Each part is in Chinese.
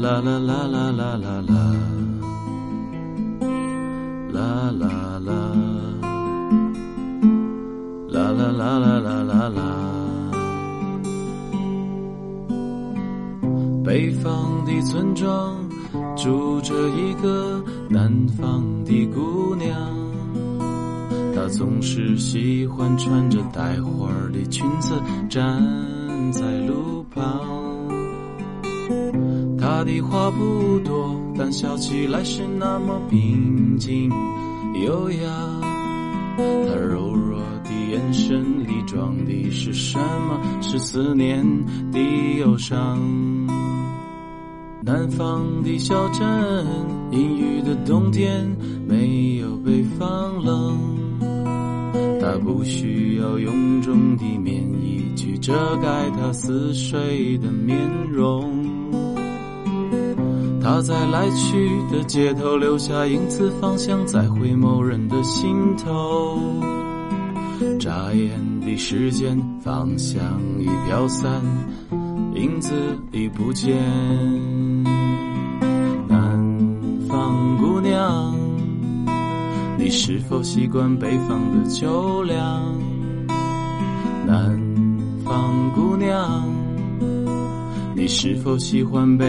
啦啦啦啦啦啦啦，啦啦啦，啦啦啦啦啦啦啦。北方的村庄住着一个南方的姑娘，她总是喜欢穿着带花的裙子站在路旁。她的话不多，但笑起来是那么平静优雅。她柔弱的眼神里装的是什么？是思念的忧伤。南方的小镇，阴雨的冬天，没有北方冷。他不需要臃肿的棉衣去遮盖他似水的面容。他在来去的街头留下影子，方向在回眸人的心头。眨眼的时间，方向已飘散，影子已不见。南方姑娘，你是否习惯北方的秋凉？南方姑娘，你是否喜欢北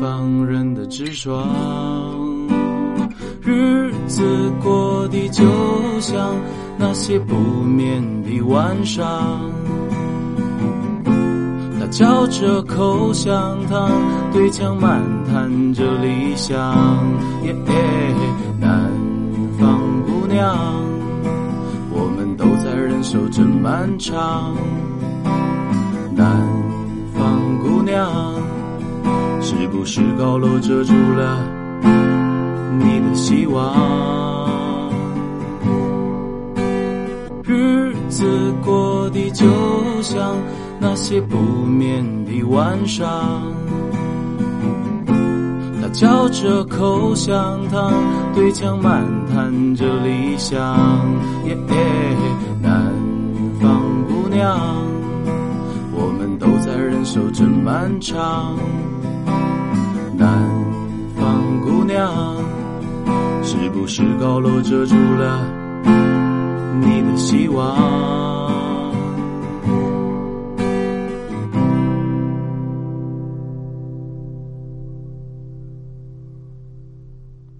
方人的直爽？日子过得就像那些不眠的晚上。他嚼着口香糖，对墙漫谈着理想。耶，南方姑娘，我们都在忍受着漫长。南方姑娘，是不是高楼遮住了你的希望？日子过得就像那些不眠的晚上。他嚼着口香糖，对墙漫谈着理想。耶，南方姑娘，我们都在忍受着漫长。南方姑娘，是不是高楼遮住了你的希望？